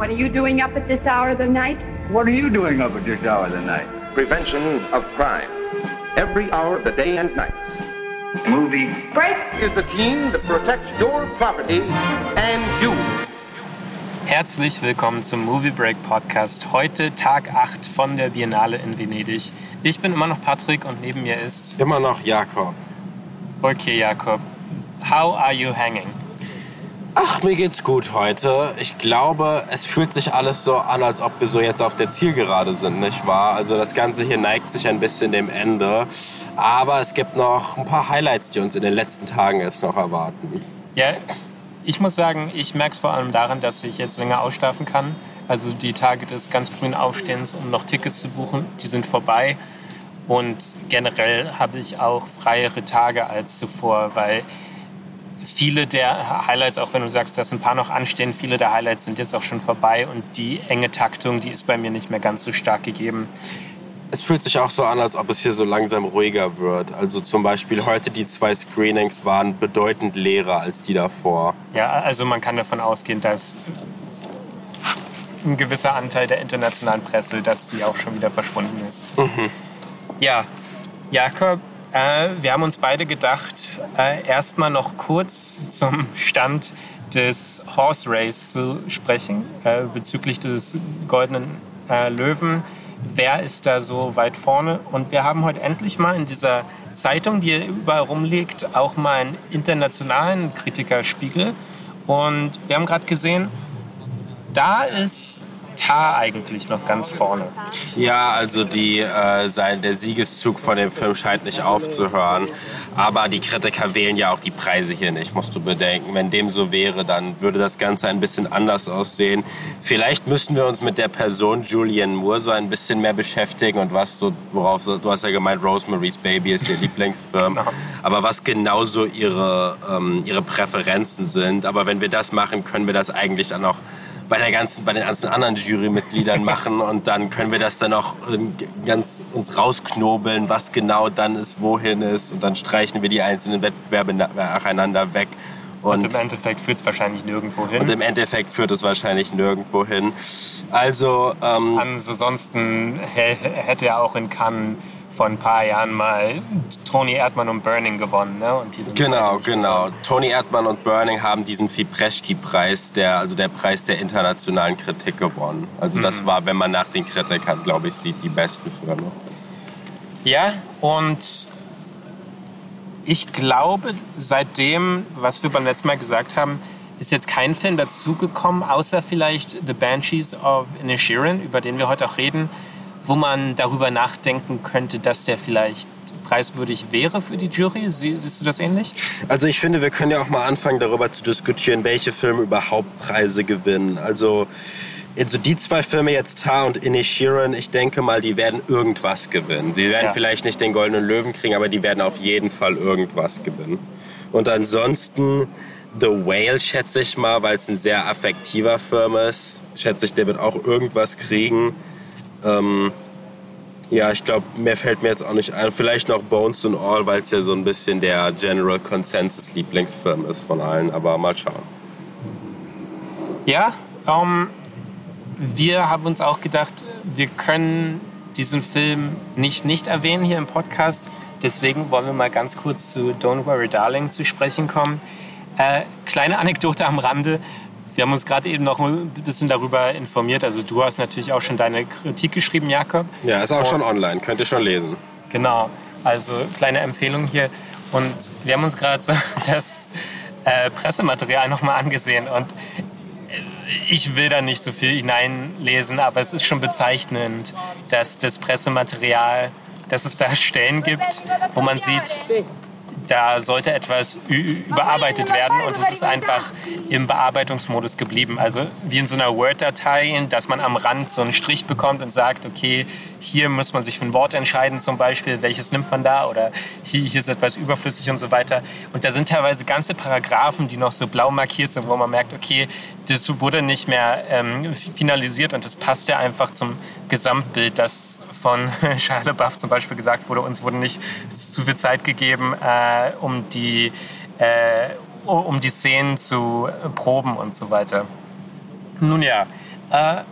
What are you doing up at this hour of the night? What are you doing up at this hour of the night? Prevention of crime. Every hour of the day and night. Movie. Break. Is the team that protects your property and you. Herzlich willkommen zum Movie Break Podcast. Heute Tag 8 von der Biennale in Venedig. Ich bin immer noch Patrick und neben mir ist. Immer noch Jakob. Okay, Jakob. How are you hanging? Ach, mir geht's gut heute. Ich glaube, es fühlt sich alles so an, als ob wir so jetzt auf der Zielgerade sind, nicht wahr? Also das Ganze hier neigt sich ein bisschen dem Ende. Aber es gibt noch ein paar Highlights, die uns in den letzten Tagen jetzt noch erwarten. Ja, ich muss sagen, ich merke es vor allem daran, dass ich jetzt länger ausschlafen kann. Also die Tage des ganz frühen Aufstehens, um noch Tickets zu buchen, die sind vorbei. Und generell habe ich auch freiere Tage als zuvor, weil viele der Highlights, auch wenn du sagst, dass ein paar noch anstehen, viele der Highlights sind jetzt auch schon vorbei und die enge Taktung, die ist bei mir nicht mehr ganz so stark gegeben. Es fühlt sich auch so an, als ob es hier so langsam ruhiger wird. Also zum Beispiel heute die zwei Screenings waren bedeutend leerer als die davor. Ja, also man kann davon ausgehen, dass ein gewisser Anteil der internationalen Presse, dass die auch schon wieder verschwunden ist. Mhm. Ja, Jakob, wir haben uns beide gedacht, äh, erstmal noch kurz zum Stand des Horse Race zu sprechen, äh, bezüglich des goldenen äh, Löwen. Wer ist da so weit vorne? Und wir haben heute endlich mal in dieser Zeitung, die überall rumliegt, auch mal einen internationalen Kritikerspiegel. Und wir haben gerade gesehen, da ist Tar eigentlich noch ganz vorne. Ja, also die, äh, sein, der Siegeszug von dem Film scheint nicht aufzuhören. Aber die Kritiker wählen ja auch die Preise hier nicht, musst du bedenken. Wenn dem so wäre, dann würde das Ganze ein bisschen anders aussehen. Vielleicht müssten wir uns mit der Person Julianne Moore so ein bisschen mehr beschäftigen und was so, worauf, du hast ja gemeint, Rosemary's Baby ist ihr Lieblingsfilm. Genau. Aber was genauso ihre, ähm, ihre Präferenzen sind. Aber wenn wir das machen, können wir das eigentlich dann auch bei, der ganzen, bei den ganzen anderen Jurymitgliedern machen und dann können wir das dann auch ganz uns rausknobeln, was genau dann ist, wohin ist und dann streichen wir die einzelnen Wettbewerbe nacheinander weg. Und, und im Endeffekt führt es wahrscheinlich nirgendwo hin. Und im Endeffekt führt es wahrscheinlich nirgendwo hin. Also, ähm, ansonsten hätte er auch in Cannes vor ein paar Jahren mal Tony Erdmann und Burning gewonnen. Ne? Und genau, genau. Gewonnen. Tony Erdmann und Burning haben diesen Fipreschi-Preis, der, also der Preis der internationalen Kritik gewonnen. Also mhm. das war, wenn man nach den Kritikern, glaube ich, sieht, die besten Filme. Ja, und ich glaube, seitdem, was wir beim letzten Mal gesagt haben, ist jetzt kein Film dazugekommen, außer vielleicht The Banshees of Inisherin, über den wir heute auch reden, wo man darüber nachdenken könnte, dass der vielleicht preiswürdig wäre für die Jury? siehst du das ähnlich? Also ich finde, wir können ja auch mal anfangen, darüber zu diskutieren, welche Filme überhaupt Preise gewinnen. Also, also die zwei Filme jetzt Tar und Inishiren, ich denke mal, die werden irgendwas gewinnen. Sie werden ja. vielleicht nicht den Goldenen Löwen kriegen, aber die werden auf jeden Fall irgendwas gewinnen. Und ansonsten The Whale schätze ich mal, weil es ein sehr affektiver Film ist. Schätze ich, der wird auch irgendwas kriegen. Ähm, ja, ich glaube, mehr fällt mir jetzt auch nicht ein. Vielleicht noch Bones and All, weil es ja so ein bisschen der General Consensus Lieblingsfilm ist von allen. Aber mal schauen. Ja, ähm, wir haben uns auch gedacht, wir können diesen Film nicht nicht erwähnen hier im Podcast. Deswegen wollen wir mal ganz kurz zu Don't Worry Darling zu sprechen kommen. Äh, kleine Anekdote am Rande. Wir haben uns gerade eben noch ein bisschen darüber informiert. Also du hast natürlich auch schon deine Kritik geschrieben, Jakob. Ja, ist auch Und, schon online, könnt ihr schon lesen. Genau, also kleine Empfehlung hier. Und wir haben uns gerade so das äh, Pressematerial nochmal angesehen. Und ich will da nicht so viel hineinlesen, aber es ist schon bezeichnend, dass das Pressematerial, dass es da Stellen gibt, wo man sieht, da sollte etwas überarbeitet werden und es ist einfach im Bearbeitungsmodus geblieben. Also wie in so einer Word-Datei, dass man am Rand so einen Strich bekommt und sagt, okay, hier muss man sich für ein Wort entscheiden zum Beispiel, welches nimmt man da oder hier, hier ist etwas überflüssig und so weiter. Und da sind teilweise ganze Paragraphen, die noch so blau markiert sind, wo man merkt, okay, das wurde nicht mehr ähm, finalisiert und das passt ja einfach zum Gesamtbild, das von Shia LaBeouf zum Beispiel gesagt wurde, uns wurde nicht zu viel Zeit gegeben, äh, um, die, äh, um die Szenen zu proben und so weiter. Nun ja, Äh,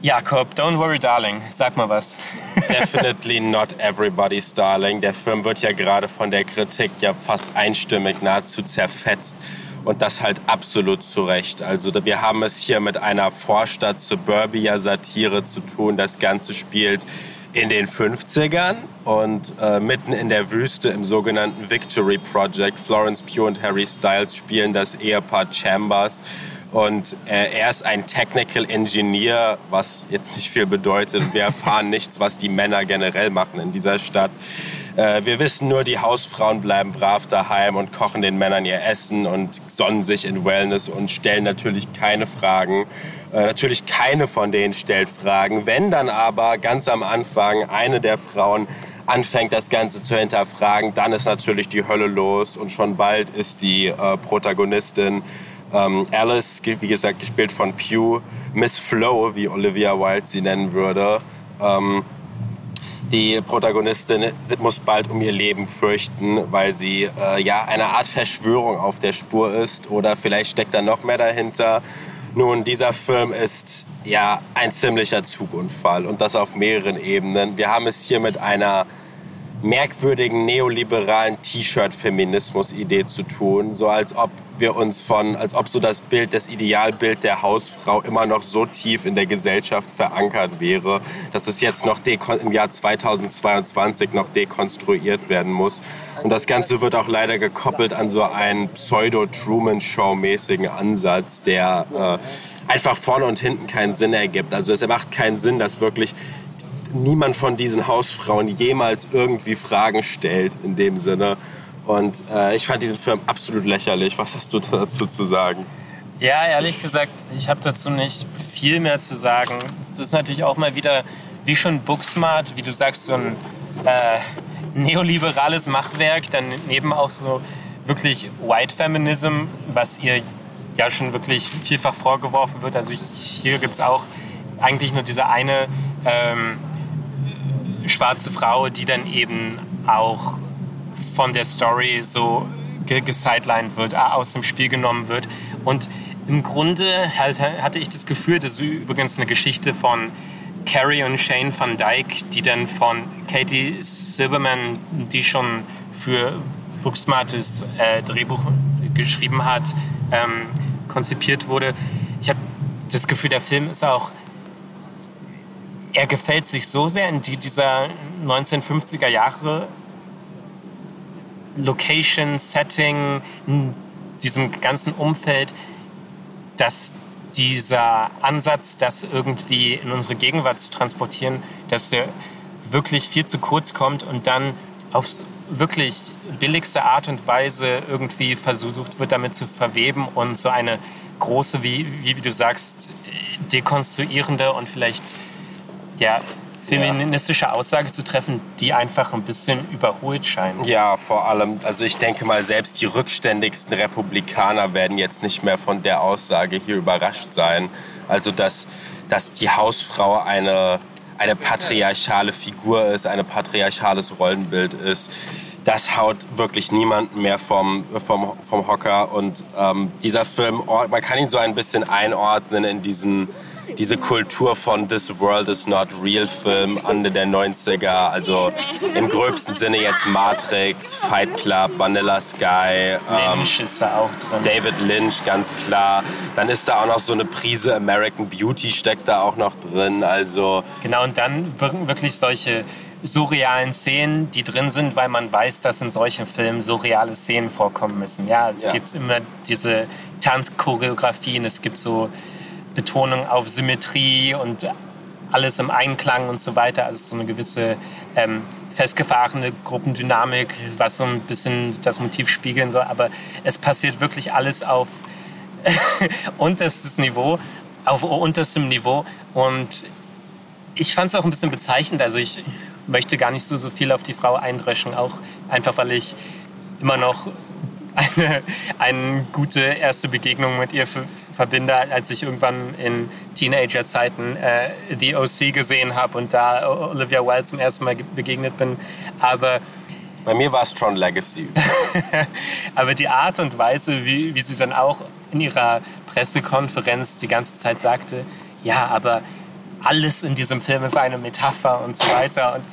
Jakob, don't worry, darling. Sag mal was. Definitely not everybody's darling. Der Film wird ja gerade von der Kritik ja fast einstimmig nahezu zerfetzt. Und das halt absolut zu Recht. Also wir haben es hier mit einer Vorstadt-Suburbia-Satire zu tun. Das Ganze spielt in den 50ern und äh, mitten in der Wüste im sogenannten Victory Project. Florence Pugh und Harry Styles spielen das Ehepaar Chambers und äh, er ist ein Technical Engineer, was jetzt nicht viel bedeutet. Wir erfahren nichts, was die Männer generell machen in dieser Stadt. Äh, wir wissen nur, die Hausfrauen bleiben brav daheim und kochen den Männern ihr Essen und sonnen sich in Wellness und stellen natürlich keine Fragen. Äh, natürlich keine von denen stellt Fragen. Wenn dann aber ganz am Anfang eine der Frauen anfängt, das Ganze zu hinterfragen, dann ist natürlich die Hölle los und schon bald ist die äh, Protagonistin ähm, Alice, wie gesagt, gespielt von Pew. Miss Flo, wie Olivia Wilde sie nennen würde. Ähm, die Protagonistin muss bald um ihr Leben fürchten, weil sie äh, ja eine Art Verschwörung auf der Spur ist oder vielleicht steckt da noch mehr dahinter. Nun, dieser Film ist ja ein ziemlicher Zugunfall und das auf mehreren Ebenen. Wir haben es hier mit einer merkwürdigen neoliberalen T-Shirt-Feminismus-Idee zu tun, so als ob wir uns von, als ob so das Bild, das Idealbild der Hausfrau immer noch so tief in der Gesellschaft verankert wäre, dass es jetzt noch im Jahr 2022 noch dekonstruiert werden muss. Und das Ganze wird auch leider gekoppelt an so einen Pseudo-Truman-Show-mäßigen Ansatz, der äh, einfach vorne und hinten keinen Sinn ergibt. Also es macht keinen Sinn, dass wirklich niemand von diesen Hausfrauen jemals irgendwie Fragen stellt in dem Sinne. Und äh, ich fand diesen Film absolut lächerlich. Was hast du dazu zu sagen? Ja, ehrlich gesagt, ich habe dazu nicht viel mehr zu sagen. Das ist natürlich auch mal wieder, wie schon Booksmart, wie du sagst, so ein äh, neoliberales Machwerk, daneben auch so wirklich White Feminism, was ihr ja schon wirklich vielfach vorgeworfen wird. Also ich, hier gibt es auch eigentlich nur diese eine ähm, schwarze Frau, die dann eben auch von der Story so gesidelined wird, aus dem Spiel genommen wird. Und im Grunde hatte ich das Gefühl, das ist übrigens eine Geschichte von Carrie und Shane van Dyke, die dann von Katie Silverman, die schon für Booksmartes äh, Drehbuch geschrieben hat, ähm, konzipiert wurde. Ich habe das Gefühl, der Film ist auch er gefällt sich so sehr in die, dieser 1950er Jahre Location, Setting, in diesem ganzen Umfeld, dass dieser Ansatz, das irgendwie in unsere Gegenwart zu transportieren, dass der wirklich viel zu kurz kommt und dann auf wirklich billigste Art und Weise irgendwie versucht wird, damit zu verweben und so eine große, wie, wie du sagst, dekonstruierende und vielleicht ja, feministische Aussage zu treffen, die einfach ein bisschen überholt scheint. Ja, vor allem, also ich denke mal, selbst die rückständigsten Republikaner werden jetzt nicht mehr von der Aussage hier überrascht sein. Also, dass, dass die Hausfrau eine, eine patriarchale Figur ist, ein patriarchales Rollenbild ist. Das haut wirklich niemanden mehr vom, vom, vom Hocker. Und ähm, dieser Film, man kann ihn so ein bisschen einordnen in diesen diese Kultur von This World is Not Real Film Ende der 90er, also im gröbsten Sinne jetzt Matrix, Fight Club, Vanilla Sky. Ähm, Lynch ist da auch drin. David Lynch, ganz klar. Dann ist da auch noch so eine Prise American Beauty steckt da auch noch drin, also... Genau, und dann wirken wirklich solche surrealen Szenen, die drin sind, weil man weiß, dass in solchen Filmen surreale Szenen vorkommen müssen. Ja, es ja. gibt immer diese Tanzchoreografien, es gibt so Betonung auf Symmetrie und alles im Einklang und so weiter. Also so eine gewisse ähm, festgefahrene Gruppendynamik, was so ein bisschen das Motiv spiegeln soll. Aber es passiert wirklich alles auf unterstes Niveau, auf unterstem Niveau. Und ich fand es auch ein bisschen bezeichnend. Also ich möchte gar nicht so, so viel auf die Frau eindreschen, auch einfach weil ich immer noch eine, eine gute erste Begegnung mit ihr für, verbinde, als ich irgendwann in Teenager-Zeiten äh, The OC gesehen habe und da Olivia Wilde zum ersten Mal begegnet bin. Aber Bei mir war es Tron Legacy. Aber die Art und Weise, wie, wie sie dann auch in ihrer Pressekonferenz die ganze Zeit sagte, ja, aber alles in diesem Film ist eine Metapher und so weiter. Und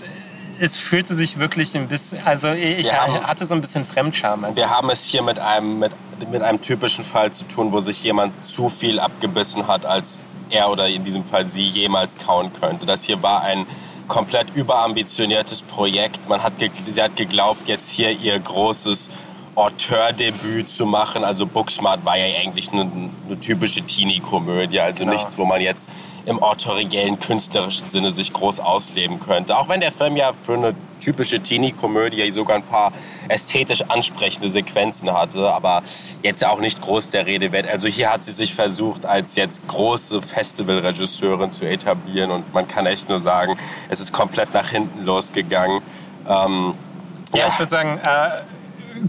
es fühlte sich wirklich ein bisschen, also ich Wir haben- hatte so ein bisschen Fremdscham. Wir haben es hier mit einem, mit, mit einem typischen Fall zu tun, wo sich jemand zu viel abgebissen hat, als er oder in diesem Fall sie jemals kauen könnte. Das hier war ein komplett überambitioniertes Projekt. Man hat, sie hat geglaubt, jetzt hier ihr großes Auteurdebüt zu machen. Also Booksmart war ja eigentlich eine, eine typische Teenie-Komödie, also Genau. nichts, wo man jetzt im autoriellen, künstlerischen Sinne sich groß ausleben könnte. Auch wenn der Film ja für eine typische Teenie-Komödie sogar ein paar ästhetisch ansprechende Sequenzen hatte, aber jetzt auch nicht groß der Rede wert. Also hier hat sie sich versucht, als jetzt große Festivalregisseurin zu etablieren und man kann echt nur sagen, es ist komplett nach hinten losgegangen. Ähm, Ja, ich würde sagen, äh,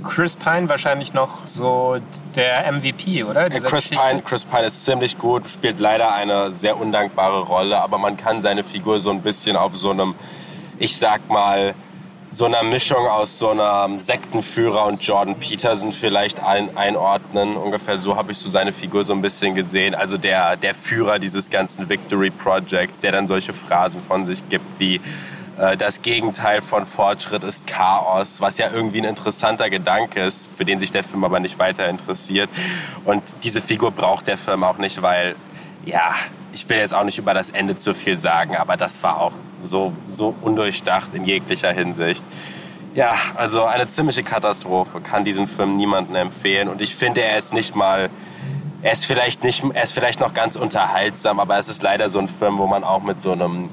Chris Pine wahrscheinlich noch so der MVP, oder? Dieser Chris Geschichte. Pine, Chris Pine ist ziemlich gut, spielt leider eine sehr undankbare Rolle, aber man kann seine Figur so ein bisschen auf so einem, ich sag mal, so einer Mischung aus so einem Sektenführer und Jordan Peterson vielleicht ein, einordnen. Ungefähr so habe ich so seine Figur so ein bisschen gesehen. Also der, der Führer dieses ganzen Victory Projects, der dann solche Phrasen von sich gibt wie das Gegenteil von Fortschritt ist Chaos, was ja irgendwie ein interessanter Gedanke ist, für den sich der Film aber nicht weiter interessiert. Und diese Figur braucht der Film auch nicht, weil, ja, ich will jetzt auch nicht über das Ende zu viel sagen, aber das war auch so, so undurchdacht in jeglicher Hinsicht. Ja, also eine ziemliche Katastrophe. Kann diesen Film niemandem empfehlen. Und ich finde, er ist nicht mal, er ist vielleicht nicht, er ist vielleicht noch ganz unterhaltsam, aber es ist leider so ein Film, wo man auch mit so einem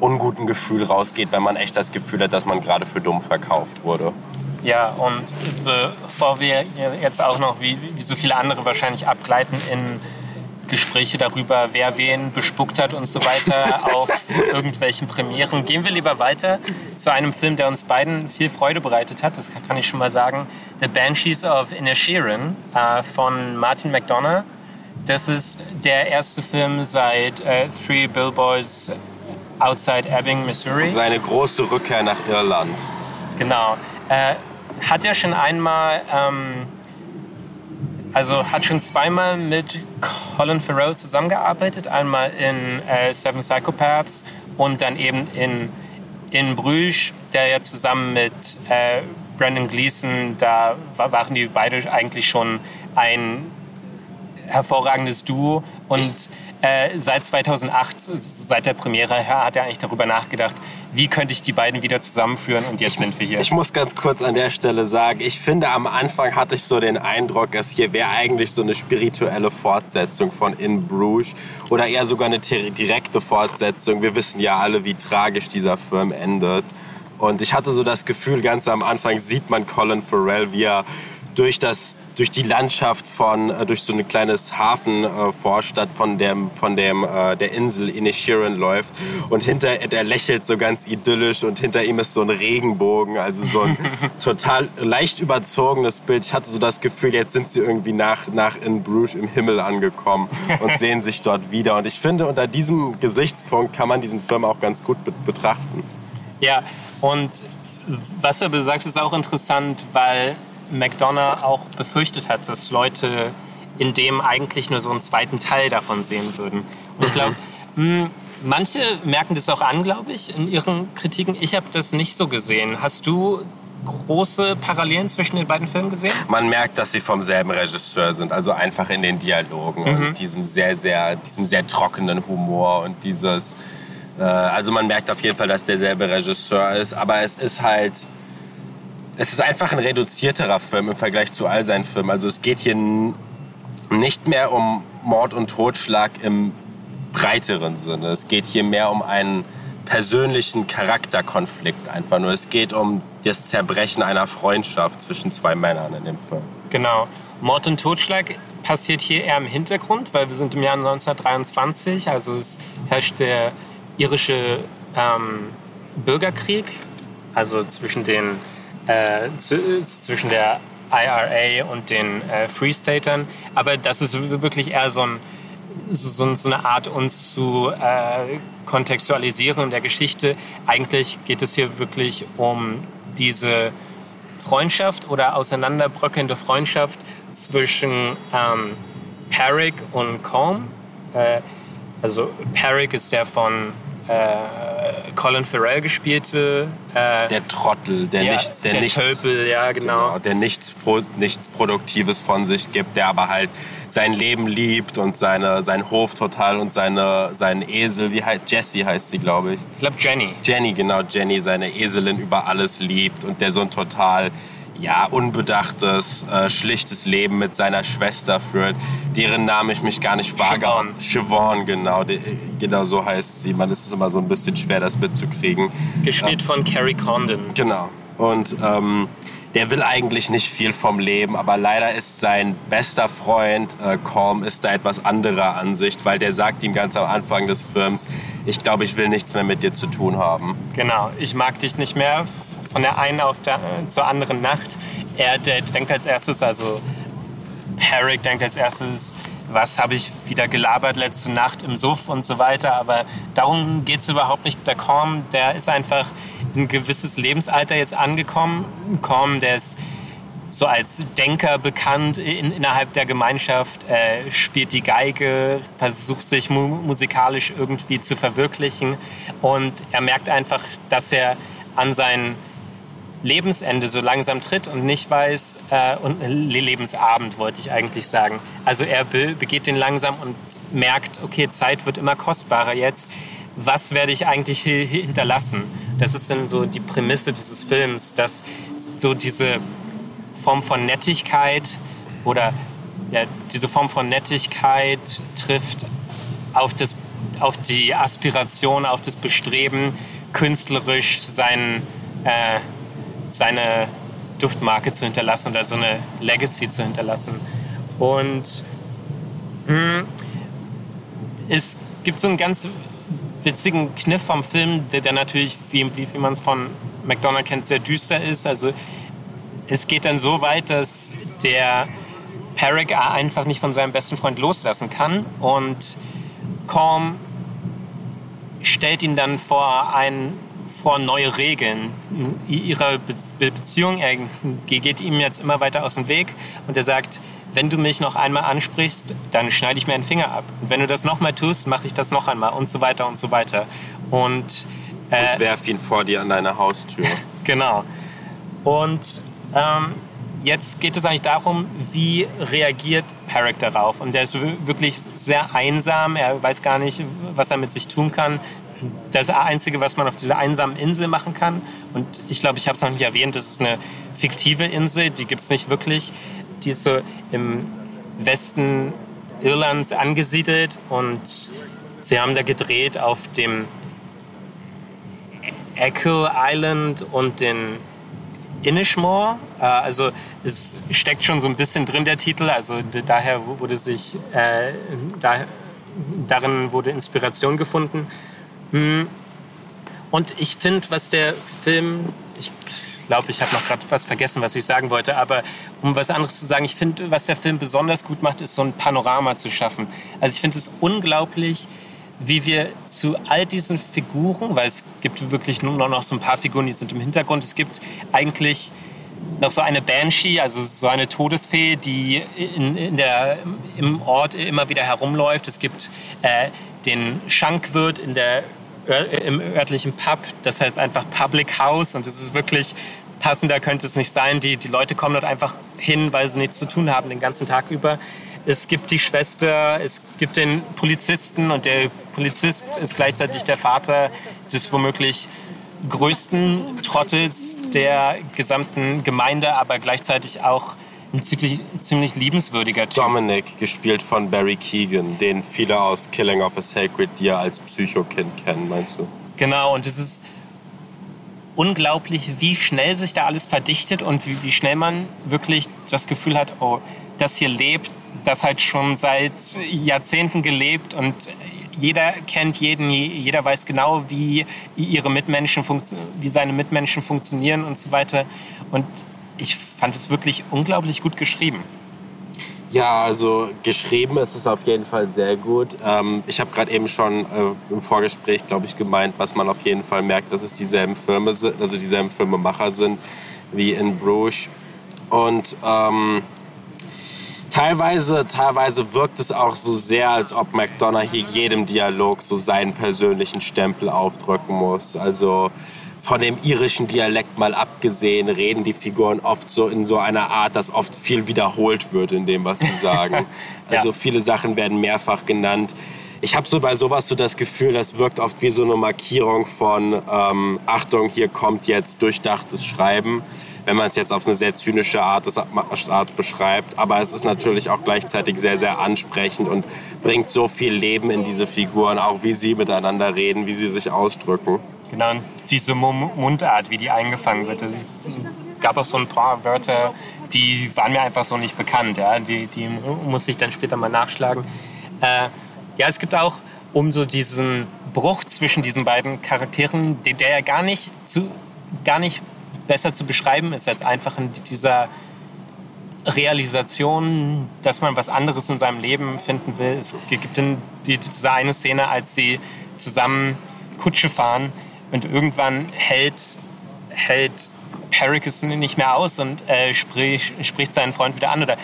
unguten Gefühl rausgeht, wenn man echt das Gefühl hat, dass man gerade für dumm verkauft wurde. Ja, und bevor wir jetzt auch noch, wie, wie so viele andere wahrscheinlich abgleiten in Gespräche darüber, wer wen bespuckt hat und so weiter auf irgendwelchen Premieren, gehen wir lieber weiter zu einem Film, der uns beiden viel Freude bereitet hat. Das kann ich schon mal sagen. The Banshees of Inisherin äh, von Martin McDonough. Das ist der erste Film seit äh, Three Billboards Outside Ebbing, Missouri. Seine große Rückkehr nach Irland. Genau. Äh, hat er schon einmal, ähm, also hat schon zweimal mit Colin Farrell zusammengearbeitet. Einmal in äh, Seven Psychopaths und dann eben in, in Bruges, der ja zusammen mit äh, Brandon Gleeson, da wa- waren die beide eigentlich schon ein hervorragendes Duo. Und äh, seit 2008, seit der Premiere, her, hat er eigentlich darüber nachgedacht, wie könnte ich die beiden wieder zusammenführen. Und jetzt sind wir hier. Ich muss ganz kurz an der Stelle sagen, ich finde, am Anfang hatte ich so den Eindruck, es hier wäre eigentlich so eine spirituelle Fortsetzung von In Bruges oder eher sogar eine direkte Fortsetzung. Wir wissen ja alle, wie tragisch dieser Film endet. Und ich hatte so das Gefühl, ganz am Anfang sieht man Colin Farrell, wie er durch, das, durch die Landschaft von, äh, durch so ein kleines Hafenvorstadt von, dem, von dem, äh, der Insel Inisherin läuft. Und hinter, der lächelt so ganz idyllisch und hinter ihm ist so ein Regenbogen, also so ein total leicht überzogenes Bild. Ich hatte so das Gefühl, jetzt sind sie irgendwie nach, nach In Bruges im Himmel angekommen und sehen sich dort wieder. Und ich finde, unter diesem Gesichtspunkt kann man diesen Film auch ganz gut be betrachten. Ja, und was du sagst, ist auch interessant, weil McDonough auch befürchtet hat, dass Leute in dem eigentlich nur so einen zweiten Teil davon sehen würden. Und ich glaube, manche merken das auch an, glaube ich, in ihren Kritiken. Ich habe das nicht so gesehen. Hast du große Parallelen zwischen den beiden Filmen gesehen? Man merkt, dass sie vom selben Regisseur sind, also einfach in den Dialogen und diesem sehr, sehr, diesem sehr trockenen Humor und dieses. Äh, also man merkt auf jeden Fall, dass derselbe Regisseur ist, aber es ist halt. Es ist einfach ein reduzierterer Film im Vergleich zu all seinen Filmen. Also es geht hier nicht mehr um Mord und Totschlag im breiteren Sinne. Es geht hier mehr um einen persönlichen Charakterkonflikt einfach nur. Es geht um das Zerbrechen einer Freundschaft zwischen zwei Männern in dem Film. Genau. Mord und Totschlag passiert hier eher im Hintergrund, weil wir sind im Jahr 1923, also es herrscht der irische ähm, Bürgerkrieg, also zwischen den äh, zwischen der IRA und den äh, Free Statern. Aber das ist wirklich eher so, ein, so, so eine Art, uns zu äh, kontextualisieren in der Geschichte. Eigentlich geht es hier wirklich um diese Freundschaft oder auseinanderbröckelnde Freundschaft zwischen ähm, Peric und Colm. Äh, also Peric ist der von äh, Colin Farrell gespielte. Äh, der Trottel, der, ja, nichts, der, der nichts, Tölpel, ja genau. genau. Der nichts, nichts Produktives von sich gibt, der aber halt sein Leben liebt und seine, sein Hof total und seine, seinen Esel, wie heißt Jessie heißt sie, glaube ich. Ich glaube Jenny. Jenny, genau, Jenny, seine Eselin über alles liebt und der so ein total ja, unbedachtes, äh, schlichtes Leben mit seiner Schwester führt, deren Name ich mich gar nicht wage. Siobhan. Siobhan, genau. Die, genau so heißt sie. Man ist es immer so ein bisschen schwer, das mitzukriegen. Gespielt äh, von Carrie Condon. Genau. Und ähm, der will eigentlich nicht viel vom Leben, aber leider ist sein bester Freund äh, Corm ist da etwas anderer Ansicht, weil der sagt ihm ganz am Anfang des Films, ich glaube, ich will nichts mehr mit dir zu tun haben. Genau, ich mag dich nicht mehr von der einen auf der, zur anderen Nacht. Er der denkt als erstes, also Herrick denkt als erstes, was habe ich wieder gelabert letzte Nacht im Suff und so weiter. Aber darum geht es überhaupt nicht. Der Korm, der ist einfach ein gewisses Lebensalter jetzt angekommen. Korm, der ist so als Denker bekannt in, innerhalb der Gemeinschaft, äh, spielt die Geige, versucht sich mu musikalisch irgendwie zu verwirklichen. Und er merkt einfach, dass er an seinen Lebensende so langsam tritt und nicht weiß, äh, und Lebensabend wollte ich eigentlich sagen. Also er be begeht den langsam und merkt, okay, Zeit wird immer kostbarer jetzt. Was werde ich eigentlich hinterlassen? Das ist dann so die Prämisse dieses Films, dass so diese Form von Nettigkeit oder ja, diese Form von Nettigkeit trifft auf, das, auf die Aspiration, auf das Bestreben, künstlerisch seinen äh, seine Duftmarke zu hinterlassen oder so eine Legacy zu hinterlassen. Und hm, es gibt so einen ganz witzigen Kniff vom Film, der, der natürlich, wie, wie, wie man es von McDonald kennt, sehr düster ist. Also es geht dann so weit, dass der Peric einfach nicht von seinem besten Freund loslassen kann und Calm stellt ihn dann vor einen vor neue Regeln ihrer Be Beziehung. Er geht ihm jetzt immer weiter aus dem Weg und er sagt, wenn du mich noch einmal ansprichst, dann schneide ich mir einen Finger ab. Und wenn du das nochmal tust, mache ich das noch einmal und so weiter und so weiter. Und, äh, und werf ihn vor dir an deine Haustür. genau. Und ähm, jetzt geht es eigentlich darum, wie reagiert Perrick darauf. Und er ist wirklich sehr einsam. Er weiß gar nicht, was er mit sich tun kann das Einzige, was man auf dieser einsamen Insel machen kann. Und ich glaube, ich habe es noch nicht erwähnt, das ist eine fiktive Insel, die gibt es nicht wirklich. Die ist so im Westen Irlands angesiedelt und sie haben da gedreht auf dem Echo Island und den Inishmore. Äh, also es steckt schon so ein bisschen drin der Titel. Also daher wurde sich äh, da, darin wurde Inspiration gefunden. Hm. Und ich finde, was der Film, ich glaube, ich habe noch gerade was vergessen, was ich sagen wollte, aber um was anderes zu sagen, ich finde, was der Film besonders gut macht, ist so ein Panorama zu schaffen. Also ich finde es unglaublich, wie wir zu all diesen Figuren, weil es gibt wirklich nur noch so ein paar Figuren, die sind im Hintergrund, es gibt eigentlich noch so eine Banshee, also so eine Todesfee, die in, in der, im Ort immer wieder herumläuft. Es gibt äh, den Schankwirt in der im örtlichen Pub. Das heißt einfach Public House und es ist wirklich passender könnte es nicht sein. Die, die Leute kommen dort einfach hin, weil sie nichts zu tun haben den ganzen Tag über. Es gibt die Schwester, es gibt den Polizisten und der Polizist ist gleichzeitig der Vater des womöglich größten Trottels der gesamten Gemeinde, aber gleichzeitig auch ein ziemlich, ziemlich liebenswürdiger Typ. Dominic, gespielt von Barry Keegan, den viele aus Killing of a Sacred Deer als Psychokind kennen, meinst du? Genau, und es ist unglaublich, wie schnell sich da alles verdichtet und wie, wie schnell man wirklich das Gefühl hat, oh, das hier lebt, das halt schon seit Jahrzehnten gelebt und jeder kennt jeden, jeder weiß genau, wie ihre Mitmenschen, wie seine Mitmenschen funktionieren und so weiter. Und ich fand es wirklich unglaublich gut geschrieben. Ja, also geschrieben ist es auf jeden Fall sehr gut. Ähm, ich habe gerade eben schon äh, im Vorgespräch, glaube ich, gemeint, was man auf jeden Fall merkt, dass es dieselben Firmen sind, also dieselben Filmemacher sind, wie in Bruges. Und ähm, teilweise, teilweise wirkt es auch so sehr, als ob McDonough hier jedem Dialog so seinen persönlichen Stempel aufdrücken muss. Also von dem irischen Dialekt mal abgesehen, reden die Figuren oft so in so einer Art, dass oft viel wiederholt wird in dem, was sie sagen. Ja. Also viele Sachen werden mehrfach genannt. Ich habe so bei sowas so das Gefühl, das wirkt oft wie so eine Markierung von ähm, Achtung, hier kommt jetzt durchdachtes Schreiben, wenn man es jetzt auf eine sehr zynische Art, Art beschreibt. Aber es ist natürlich auch gleichzeitig sehr, sehr ansprechend und bringt so viel Leben in diese Figuren, auch wie sie miteinander reden, wie sie sich ausdrücken. Genau, diese Mundart, wie die eingefangen wird. Es gab auch so ein paar Wörter, die waren mir einfach so nicht bekannt. Ja? Die, die muss ich dann später mal nachschlagen. Äh, ja, es gibt auch um so diesen Bruch zwischen diesen beiden Charakteren, der, der ja gar nicht, zu, gar nicht besser zu beschreiben ist als einfach in dieser Realisation, dass man was anderes in seinem Leben finden will. Es gibt in die, diese eine Szene, als sie zusammen Kutsche fahren und irgendwann hält, hält Peric es nicht mehr aus und äh, sprich, spricht seinen Freund wieder an. Oder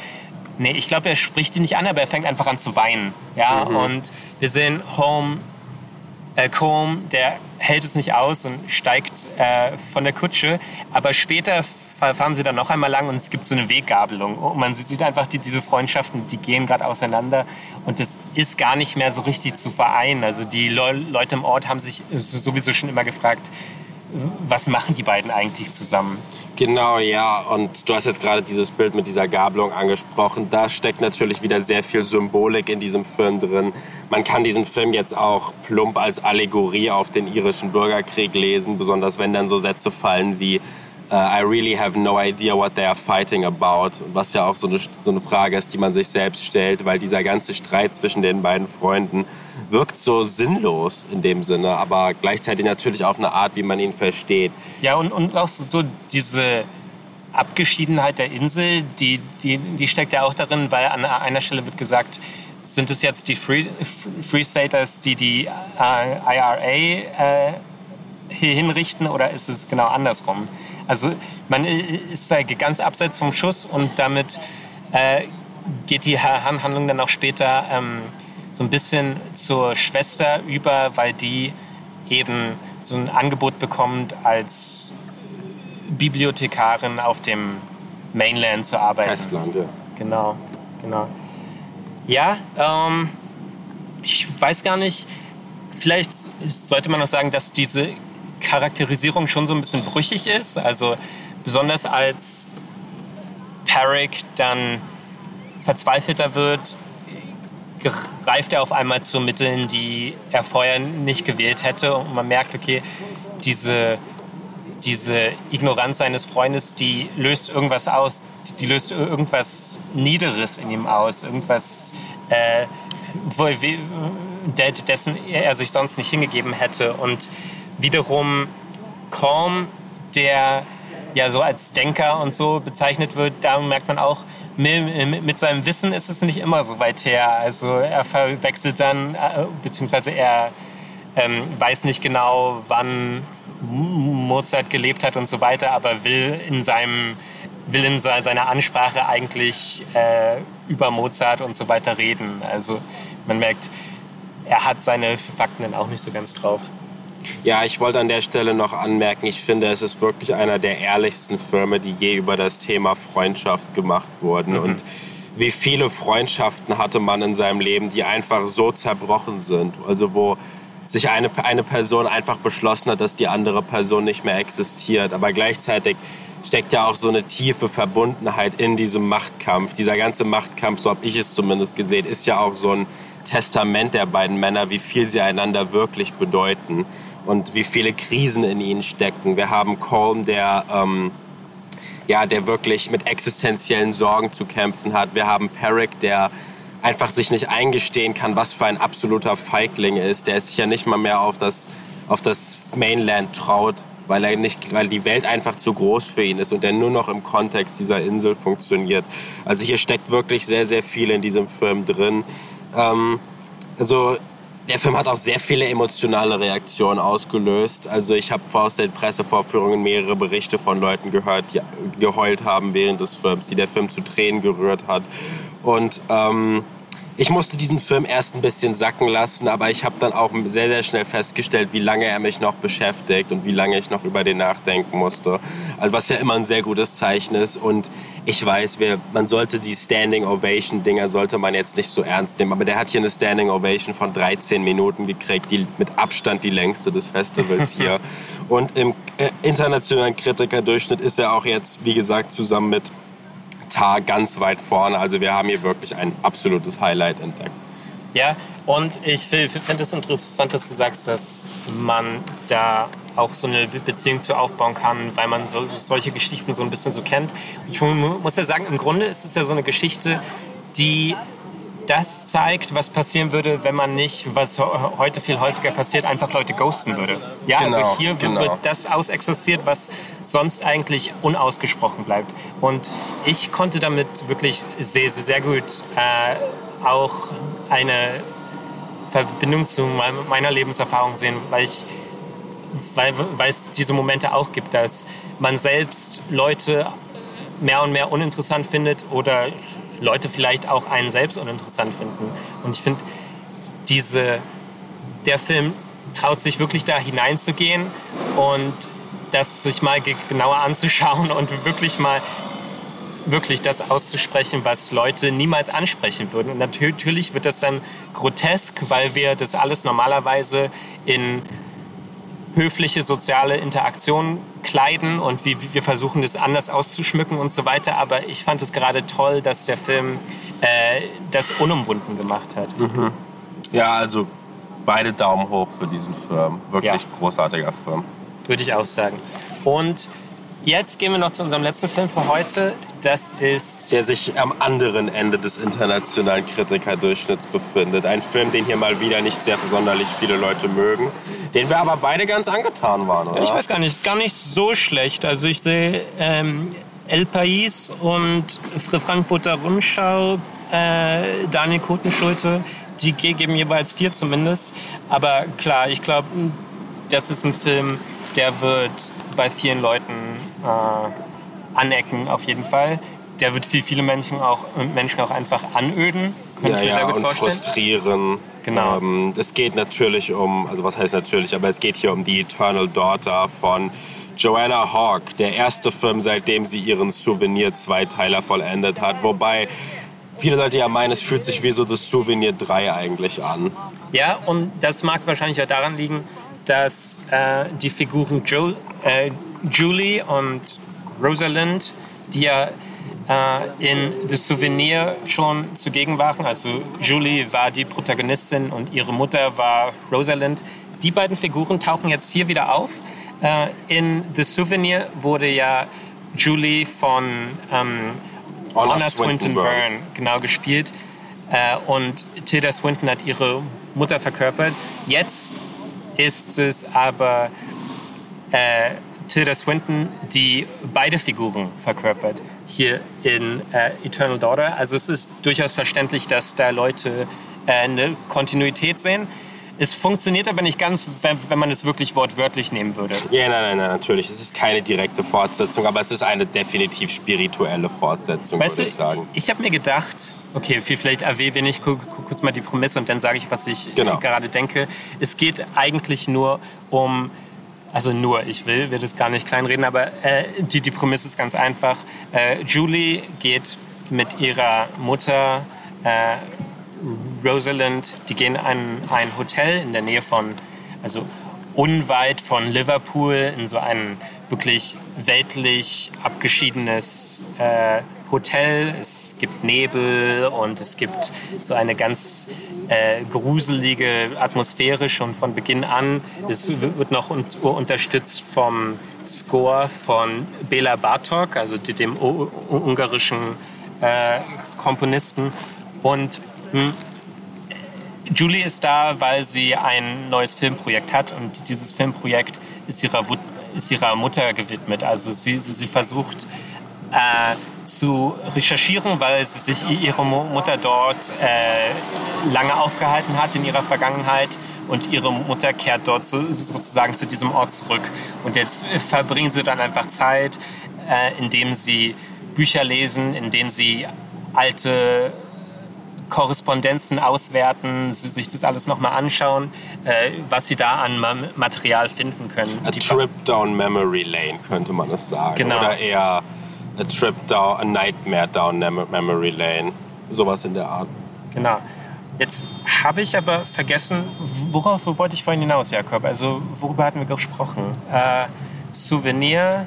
nee, ich glaube, er spricht ihn nicht an, aber er fängt einfach an zu weinen. Ja, mhm. und wir sehen Home, äh, Combe, der hält es nicht aus und steigt äh, von der Kutsche. Aber später fahren sie dann noch einmal lang und es gibt so eine Weggabelung. Und man sieht einfach, die, diese Freundschaften, die gehen gerade auseinander und das ist gar nicht mehr so richtig zu vereinen. Also die Le Leute im Ort haben sich sowieso schon immer gefragt, was machen die beiden eigentlich zusammen? Genau, ja. Und du hast jetzt gerade dieses Bild mit dieser Gabelung angesprochen. Da steckt natürlich wieder sehr viel Symbolik in diesem Film drin. Man kann diesen Film jetzt auch plump als Allegorie auf den irischen Bürgerkrieg lesen, besonders wenn dann so Sätze fallen wie I really have no idea what they are fighting about. Was ja auch so eine, so eine Frage ist, die man sich selbst stellt, weil dieser ganze Streit zwischen den beiden Freunden wirkt so sinnlos in dem Sinne, aber gleichzeitig natürlich auf eine Art, wie man ihn versteht. Ja, und, und auch so diese Abgeschiedenheit der Insel, die, die, die steckt ja auch darin, weil an einer Stelle wird gesagt, sind es jetzt die Free, Free Staters, die die äh, IRA äh, hier hinrichten oder ist es genau andersrum? Also man ist da ganz abseits vom Schuss und damit äh, geht die Handlung dann auch später ähm, so ein bisschen zur Schwester über, weil die eben so ein Angebot bekommt, als Bibliothekarin auf dem Mainland zu arbeiten. Festland, ja. Genau, genau. Ja, ähm, ich weiß gar nicht, vielleicht sollte man noch sagen, dass diese Charakterisierung schon so ein bisschen brüchig ist. Also besonders als Peric dann verzweifelter wird, greift er auf einmal zu Mitteln, die er vorher nicht gewählt hätte. Und man merkt, okay, diese, diese Ignoranz seines Freundes, die löst irgendwas aus, die löst irgendwas Niederes in ihm aus, irgendwas, äh, dessen er sich sonst nicht hingegeben hätte. Und wiederum Korn, der ja so als Denker und so bezeichnet wird, da merkt man auch, mit seinem Wissen ist es nicht immer so weit her. Also er verwechselt dann, äh, beziehungsweise er ähm, weiß nicht genau, wann Mozart gelebt hat und so weiter, aber will in seinem will in seiner Ansprache eigentlich äh, über Mozart und so weiter reden. Also man merkt, er hat seine Fakten dann auch nicht so ganz drauf. Ja, ich wollte an der Stelle noch anmerken, ich finde, es ist wirklich einer der ehrlichsten Filme, die je über das Thema Freundschaft gemacht wurden. Mhm. Und wie viele Freundschaften hatte man in seinem Leben, die einfach so zerbrochen sind. Also wo sich eine, eine Person einfach beschlossen hat, dass die andere Person nicht mehr existiert. Aber gleichzeitig steckt ja auch so eine tiefe Verbundenheit in diesem Machtkampf. Dieser ganze Machtkampf, so habe ich es zumindest gesehen, ist ja auch so ein Testament der beiden Männer, wie viel sie einander wirklich bedeuten und wie viele Krisen in ihnen stecken. Wir haben Colm, der, ähm, ja, der wirklich mit existenziellen Sorgen zu kämpfen hat. Wir haben Peric, der einfach sich nicht eingestehen kann, was für ein absoluter Feigling ist. Der sich ja nicht mal mehr auf das, auf das Mainland traut, weil, er nicht, weil die Welt einfach zu groß für ihn ist und er nur noch im Kontext dieser Insel funktioniert. Also hier steckt wirklich sehr, sehr viel in diesem Film drin. Ähm, also der Film hat auch sehr viele emotionale Reaktionen ausgelöst. Also ich habe aus den Pressevorführungen mehrere Berichte von Leuten gehört, die geheult haben während des Films, die der Film zu Tränen gerührt hat. Und ähm, ich musste diesen Film erst ein bisschen sacken lassen, aber ich habe dann auch sehr, sehr schnell festgestellt, wie lange er mich noch beschäftigt und wie lange ich noch über den nachdenken musste. Also was ja immer ein sehr gutes Zeichen ist. Und ich weiß, wir, man sollte die Standing Ovation-Dinger sollte man jetzt nicht so ernst nehmen. Aber der hat hier eine Standing Ovation von 13 Minuten gekriegt, die mit Abstand die längste des Festivals hier. und im äh, internationalen Kritikerdurchschnitt ist er auch jetzt, wie gesagt, zusammen mit Tar ganz weit vorne. Also wir haben hier wirklich ein absolutes Highlight entdeckt. Ja, und ich finde es interessant, dass du sagst, dass man da auch so eine Beziehung zu aufbauen kann, weil man so, solche Geschichten so ein bisschen so kennt. Ich muss ja sagen, im Grunde ist es ja so eine Geschichte, die das zeigt, was passieren würde, wenn man nicht, was heute viel häufiger passiert, einfach Leute ghosten würde. Ja, also genau, also hier genau. wird das ausexerziert, was sonst eigentlich unausgesprochen bleibt. Und ich konnte damit wirklich sehr, sehr, sehr gut äh, auch eine Verbindung zu meiner Lebenserfahrung sehen, weil ich weil, weil es diese Momente auch gibt, dass man selbst Leute mehr und mehr uninteressant findet oder Leute vielleicht auch einen selbst uninteressant finden. Und ich finde, diese, der Film traut sich wirklich da hineinzugehen und das sich mal genauer anzuschauen und wirklich mal wirklich das auszusprechen, was Leute niemals ansprechen würden. Und natürlich wird das dann grotesk, weil wir das alles normalerweise in höfliche soziale Interaktion kleiden und wie, wie, wir versuchen, das anders auszuschmücken und so weiter. Aber ich fand es gerade toll, dass der Film äh, das unumwunden gemacht hat. Mhm. Ja, also beide Daumen hoch für diesen Film. Wirklich ja. großartiger Film. Würde ich auch sagen. Und Jetzt gehen wir noch zu unserem letzten Film für heute. Das ist. Der sich am anderen Ende des internationalen Kritikerdurchschnitts befindet. Ein Film, den hier mal wieder nicht sehr sonderlich viele Leute mögen. Den wir aber beide ganz angetan waren, oder? Ich weiß gar nicht, ist gar nicht so schlecht. Also ich sehe ähm, El País und Frankfurter Rundschau, äh, Daniel Kotenschulte, die geben jeweils vier zumindest. Aber klar, ich glaube, das ist ein Film, der wird bei vielen Leuten äh, anecken, auf jeden Fall. Der wird für viele Menschen auch, Menschen auch einfach anöden. Könnte ja, ich mir ja, sehr gut und vorstellen. frustrieren. Genau. Ähm, es geht natürlich um, also was heißt natürlich, aber es geht hier um die Eternal Daughter von Joanna Hawk, der erste Film, seitdem sie ihren Souvenir-Zweiteiler vollendet hat. Wobei viele Leute ja meinen, es fühlt sich wie so das Souvenir 3 eigentlich an. Ja, und das mag wahrscheinlich auch daran liegen, dass äh, die Figuren jo äh, Julie und Rosalind, die ja äh, in The Souvenir schon zugegen waren, also Julie war die Protagonistin und ihre Mutter war Rosalind, die beiden Figuren tauchen jetzt hier wieder auf. Äh, in The Souvenir wurde ja Julie von ähm, Honor Swinton Byrne genau gespielt. Äh, und Tilda Swinton hat ihre Mutter verkörpert. Jetzt ist es aber äh, Tilda Swinton, die beide Figuren verkörpert hier in äh, Eternal Daughter. Also es ist durchaus verständlich, dass da Leute äh, eine Kontinuität sehen. Es funktioniert aber nicht ganz, wenn, wenn, man es wirklich wortwörtlich nehmen würde. Ja, nein, nein, nein, natürlich. Es ist keine direkte Fortsetzung, aber es ist eine definitiv spirituelle Fortsetzung, weißt würde ich sagen. Ich habe mir gedacht, okay, vielleicht erwähne ich kurz mal die Prämisse und dann sage ich, was ich genau. gerade denke. Es geht eigentlich nur um also nur, ich will, will das gar nicht kleinreden, aber äh, die, die Prämisse ist ganz einfach. Äh, Julie geht mit ihrer Mutter äh, Rosalind, die gehen an ein Hotel in der Nähe von, also unweit von Liverpool, in so ein wirklich weltlich abgeschiedenes äh, Hotel. Es gibt Nebel und es gibt so eine ganz äh, gruselige Atmosphäre schon von Beginn an. Es wird noch un unterstützt vom Score von Bela Bartok, also dem ungarischen äh, Komponisten. Und mh, hm, Julie ist da, weil sie ein neues Filmprojekt hat und dieses Filmprojekt ist ihrer, ist ihrer Mutter gewidmet. Also sie, sie, sie versucht, äh, zu recherchieren, weil sie sich ihre Mutter dort äh, lange aufgehalten hat in ihrer Vergangenheit und ihre Mutter kehrt dort so, sozusagen zu diesem Ort zurück. Und jetzt verbringen sie dann einfach Zeit, äh, indem sie Bücher lesen, indem sie alte Korrespondenzen auswerten, sich das alles nochmal anschauen, äh, was sie da an Material finden können. A trip down memory lane könnte man es sagen. Genau. Oder eher a trip down, a nightmare down memory lane. Sowas in der Art. Genau. Jetzt habe ich aber vergessen, worauf wollte ich vorhin hinaus, Jakob? Also worüber hatten wir gesprochen? Äh, Souvenir.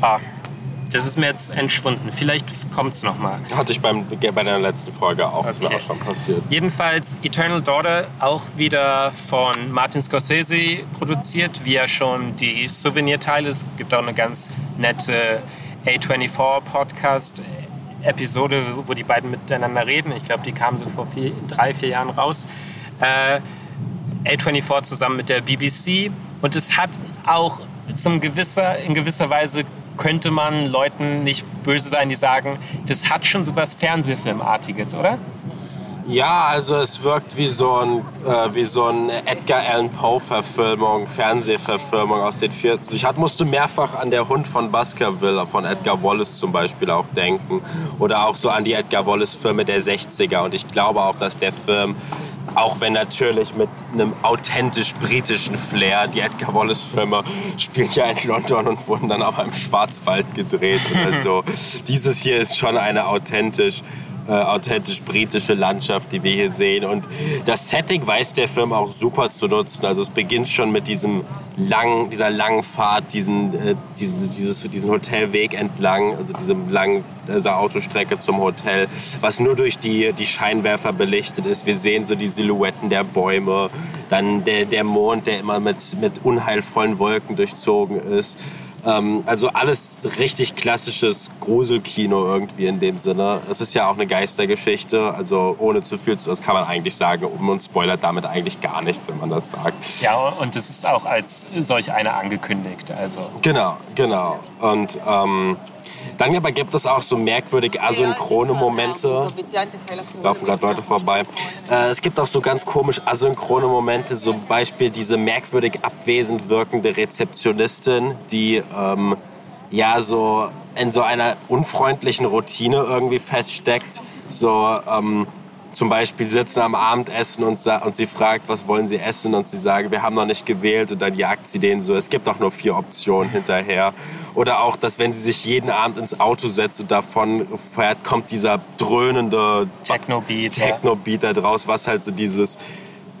Ah, das ist mir jetzt entschwunden. Vielleicht kommt es nochmal. Hatte ich beim, bei der letzten Folge auch. Okay. mir auch schon passiert. Jedenfalls Eternal Daughter auch wieder von Martin Scorsese produziert, wie ja schon die Souvenir-Teile. Es gibt auch eine ganz nette A24-Podcast. Episode, wo die beiden miteinander reden. Ich glaube, die kamen so vor vier, drei, vier Jahren raus. Äh, A24 zusammen mit der BBC. Und es hat auch zum gewisser, in gewisser Weise könnte man Leuten nicht böse sein, die sagen, das hat schon so was Fernsehfilmartiges, oder? Ja, also es wirkt wie so ein, äh, wie so eine Edgar Allan Poe-Verfilmung, Fernsehverfilmung aus den 40 Ich musste mehrfach an der Hund von Baskerville, von Edgar Wallace zum Beispiel auch denken. Oder auch so an die Edgar Wallace-Filme der 60er. Und ich glaube auch, dass der Film auch wenn natürlich mit einem authentisch britischen Flair. Die Edgar Wallace-Filme spielen ja in London und wurden dann aber im Schwarzwald gedreht. Also dieses hier ist schon eine authentisch äh, authentisch britische Landschaft, die wir hier sehen. Und das Setting weiß der Film auch super zu nutzen. Also es beginnt schon mit diesem langen, dieser langen Fahrt, diesen, äh, diesen, dieses, diesen Hotelweg entlang, also diesem langen, dieser Autostrecke zum Hotel, was nur durch die, die Scheinwerfer belichtet ist. Wir sehen so die Silhouetten der Bäume, dann der, der Mond, der immer mit, mit unheilvollen Wolken durchzogen ist. Ähm, also alles richtig klassisches Gruselkino irgendwie in dem Sinne. Es ist ja auch eine Geistergeschichte, also ohne zu viel, das kann man eigentlich sagen und spoilert damit eigentlich gar nichts, wenn man das sagt. Ja, und es ist auch als solch eine angekündigt. Also. Genau, genau. Und ähm, dann aber gibt es auch so merkwürdig asynchrone Momente. Laufen gerade Leute vorbei. Äh, es gibt auch so ganz komisch asynchrone Momente, zum Beispiel diese merkwürdig abwesend wirkende Rezeptionistin, die ähm, ja so in so einer unfreundlichen Routine irgendwie feststeckt. So, ähm, zum Beispiel sitzen am Abendessen und, und sie fragt, was wollen sie essen? Und sie sagen, wir haben noch nicht gewählt. Und dann jagt sie denen so, es gibt doch nur vier Optionen hinterher. Oder auch, dass wenn sie sich jeden Abend ins Auto setzt und davon fährt, kommt dieser dröhnende Techno-Beat Techno da draus, was halt so dieses,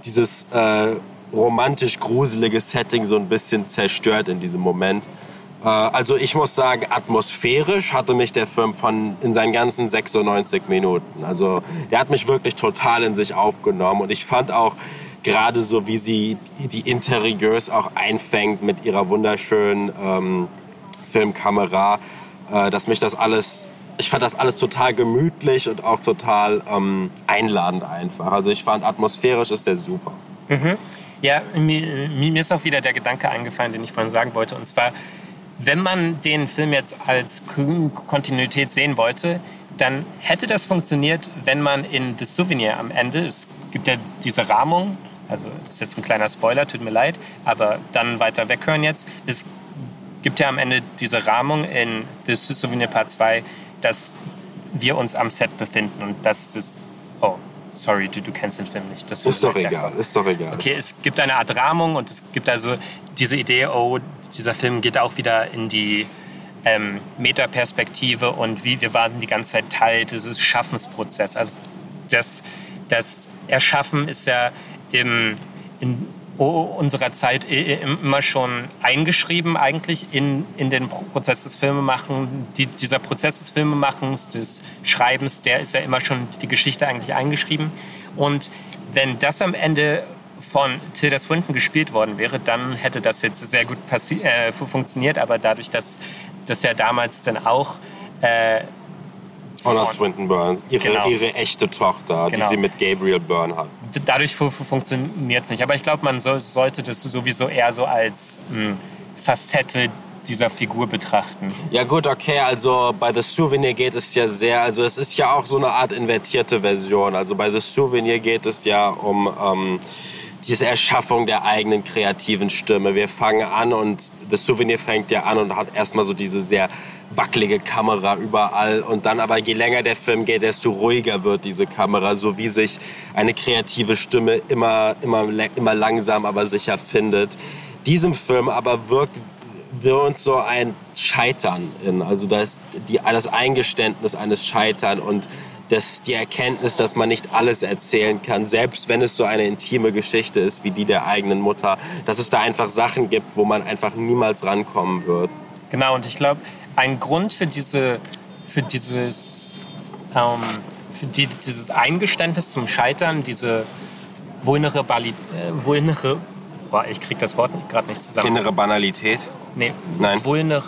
dieses äh, romantisch gruselige Setting so ein bisschen zerstört in diesem Moment. Äh, also ich muss sagen, atmosphärisch hatte mich der Film von in seinen ganzen 96 Minuten. Also der hat mich wirklich total in sich aufgenommen und ich fand auch gerade so, wie sie die Interieurs auch einfängt mit ihrer wunderschönen ähm, Filmkamera, äh, dass mich das alles, ich fand das alles total gemütlich und auch total ähm, einladend einfach. Also ich fand atmosphärisch ist der super. Mhm. Ja, mir, mir ist auch wieder der Gedanke eingefallen, den ich vorhin sagen wollte. Und zwar, wenn man den Film jetzt als Kontinuität sehen wollte, dann hätte das funktioniert, wenn man in The Souvenir am Ende, es gibt ja diese Rahmung, also ist jetzt ein kleiner Spoiler, tut mir leid, aber dann weiter weghören jetzt. Es gibt ja am Ende diese Rahmung in The Souvenir Part 2, dass wir uns am Set befinden und dass das. Sorry, du, du kennst den Film nicht. Das ist doch egal, ist doch egal. Okay, es gibt eine Art Rahmung und es gibt also diese Idee, oh, dieser Film geht auch wieder in die ähm, Metaperspektive und wie wir waren die ganze Zeit Teil dieses Schaffensprozesses. Also das, das Erschaffen ist ja im, in unserer Zeit immer schon eingeschrieben eigentlich in, in den Prozess des Filmemachens. Die, dieser Prozess des Filmemachens, des Schreibens, der ist ja immer schon die Geschichte eigentlich eingeschrieben. Und wenn das am Ende von Tilda Swinton gespielt worden wäre, dann hätte das jetzt sehr gut äh, funktioniert. Aber dadurch, dass das ja damals dann auch äh, Honor Swinton Burns, ihre, genau. ihre echte Tochter, genau. die sie mit Gabriel Byrne hat. Dadurch funktioniert es nicht. Aber ich glaube, man so, sollte das sowieso eher so als mh, hm, Facette dieser Figur betrachten. Ja gut, okay, also bei The Souvenir geht es ja sehr, also es ist ja auch so eine Art invertierte Version. Also bei The Souvenir geht es ja um ähm, diese Erschaffung der eigenen kreativen Stimme. Wir fangen an und The Souvenir fängt ja an und hat erstmal so diese sehr wackelige Kamera überall und dann aber je länger der Film geht, desto ruhiger wird diese Kamera, so wie sich eine kreative Stimme immer, immer, immer langsam, aber sicher findet. Diesem Film aber wirkt wirkt so ein Scheitern in, also das, die, das Eingeständnis eines Scheitern und das, die Erkenntnis, dass man nicht alles erzählen kann, selbst wenn es so eine intime Geschichte ist wie die der eigenen Mutter, dass es da einfach Sachen gibt, wo man einfach niemals rankommen wird. Genau, und ich glaube, ein Grund für, diese, für dieses, ähm, für die, dieses Eingeständnis zum Scheitern, diese Vulnerabilität, äh, Vulner, boah, ich krieg das Wort gerade nicht zusammen. Innere Banalität? Nee, Nein. Vulner,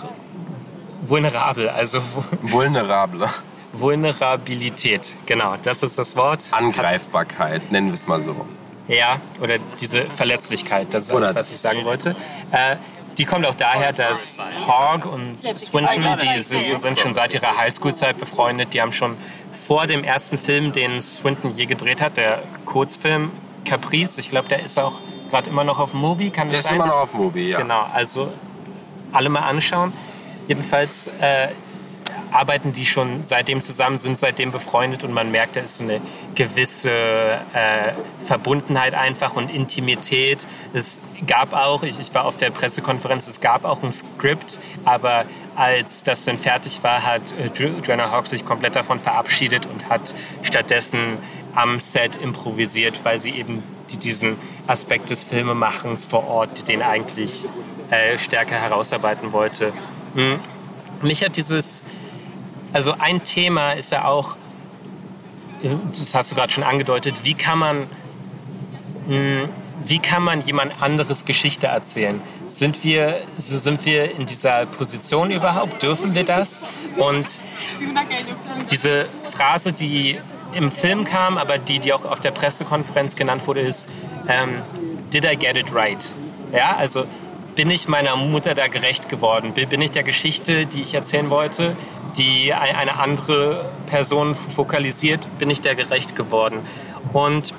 vulnerabel, also Vulnerable. Vulnerabilität, genau, das ist das Wort. Angreifbarkeit, nennen wir es mal so. Ja, oder diese Verletzlichkeit, das ist Oder- was ich sagen wollte. Äh, die kommt auch daher, dass Hogg und Swinton, die sind schon seit ihrer Highschool-Zeit befreundet. Die haben schon vor dem ersten Film, den Swinton je gedreht hat, der Kurzfilm Caprice, ich glaube, der ist auch gerade immer noch auf Mubi, kann Der das ist sein? immer noch auf Mobi, ja. Genau, also alle mal anschauen. Jedenfalls äh, arbeiten die schon seitdem zusammen, sind seitdem befreundet und man merkt, da ist so eine gewisse äh, Verbundenheit einfach und Intimität. Es gab auch, ich, ich war auf der Pressekonferenz, es gab auch ein Skript, aber als das dann fertig war, hat äh, Jo- Joanna Hawk sich komplett davon verabschiedet und hat stattdessen am Set improvisiert, weil sie eben die, diesen Aspekt des Filmemachens vor Ort, den eigentlich äh, stärker herausarbeiten wollte. Hm. Mich hat dieses, also ein Thema ist ja auch, das hast du gerade schon angedeutet, wie kann man, mh, wie kann man jemand anderes Geschichte erzählen? Sind wir, sind wir in dieser Position überhaupt? Dürfen wir das? Und diese Phrase, die im Film kam, aber die, die auch auf der Pressekonferenz genannt wurde, ist ähm, Did I get it right? Ja, also bin ich meiner Mutter da gerecht geworden? Bin ich der Geschichte, die ich erzählen wollte, die ein- eine andere Person fokalisiert, bin ich der gerecht geworden? Und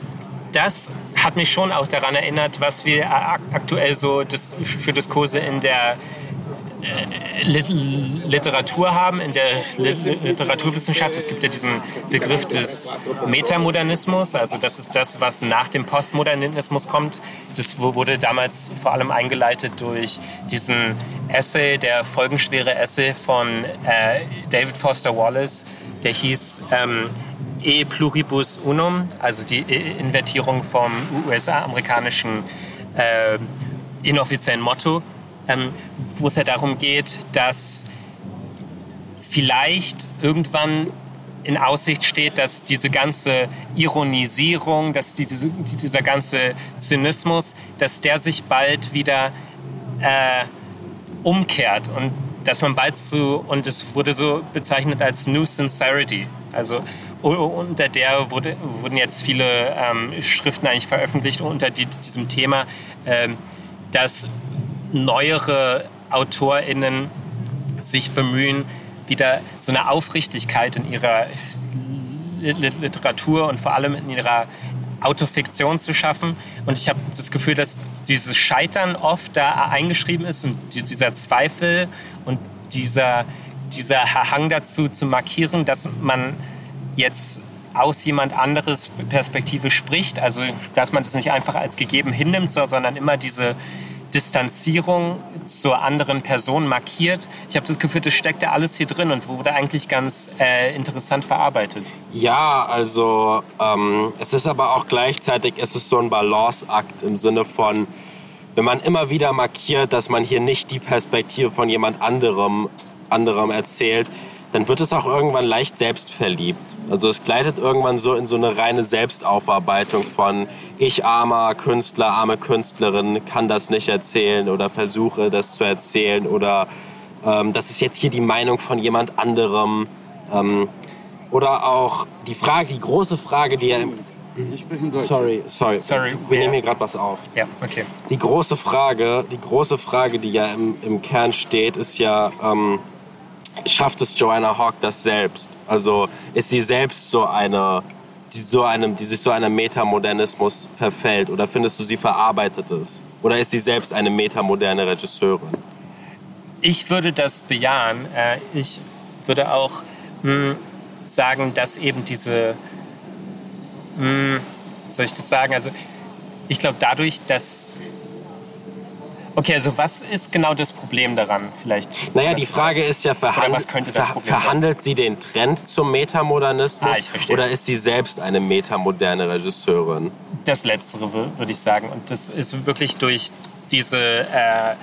das hat mich schon auch daran erinnert, was wir ak- aktuell so für Diskurse in der Literatur haben, in der Lit Literaturwissenschaft. Es gibt ja diesen Begriff des Metamodernismus, also das ist das, was nach dem Postmodernismus kommt. Das wu- wurde damals vor allem eingeleitet durch diesen Essay, der folgenschwere Essay von äh, David Foster Wallace, der hieß ähm, E pluribus unum, also die Invertierung vom USA-amerikanischen äh, inoffiziellen Motto, ähm, wo es ja darum geht, dass vielleicht irgendwann in Aussicht steht, dass diese ganze Ironisierung, dass die, diese, dieser ganze Zynismus, dass der sich bald wieder äh, umkehrt und dass man bald zu, und es wurde so bezeichnet als New Sincerity, also unter der wurde, wurden jetzt viele ähm, Schriften eigentlich veröffentlicht unter die, diesem Thema, ähm, dass neuere AutorInnen sich bemühen, wieder so eine Aufrichtigkeit in ihrer Li- Li- Literatur und vor allem in ihrer Autofiktion zu schaffen. Und ich habe das Gefühl, dass dieses Scheitern oft da eingeschrieben ist und die- dieser Zweifel und dieser, dieser Hang dazu zu markieren, dass man jetzt aus jemand anderes Perspektive spricht. Also, dass man das nicht einfach als gegeben hinnimmt, so- sondern immer diese Distanzierung zur anderen Person markiert. Ich habe das Gefühl, das steckt da alles hier drin und wurde eigentlich ganz äh, interessant verarbeitet. Ja, also ähm, es ist aber auch gleichzeitig, es ist so ein Balanceakt im Sinne von, wenn man immer wieder markiert, dass man hier nicht die Perspektive von jemand anderem, anderem erzählt, dann wird es auch irgendwann leicht selbstverliebt. Also es gleitet irgendwann so in so eine reine Selbstaufarbeitung von ich armer Künstler, arme Künstlerin kann das nicht erzählen oder versuche das zu erzählen oder ähm, das ist jetzt hier die Meinung von jemand anderem. Ähm, oder auch die Frage, die große Frage, die ja im Ich spreche Deutsch. Sorry, sorry. Sorry, Wir nehmen hier gerade was auf. Ja, okay. Die große Frage, die große Frage, die ja im, im Kern steht, ist ja, ähm, schafft es Joanna Hawk das selbst? Also ist sie selbst so eine, die, so einem, die sich so einem Metamodernismus verfällt? Oder findest du, sie verarbeitet es? Oder ist sie selbst eine metamoderne Regisseurin? Ich würde das bejahen. Äh, Ich würde auch mh, sagen, dass eben diese, mh, soll ich das sagen? Also ich glaube dadurch, dass Okay, also was ist genau das Problem daran vielleicht? Naja, die Frage ist ja, verhand was könnte das ver verhandelt sie den Trend zum Metamodernismus Ah, oder ist sie selbst eine metamoderne Regisseurin? Das Letztere wür- würde ich sagen. Und das ist wirklich durch diese äh,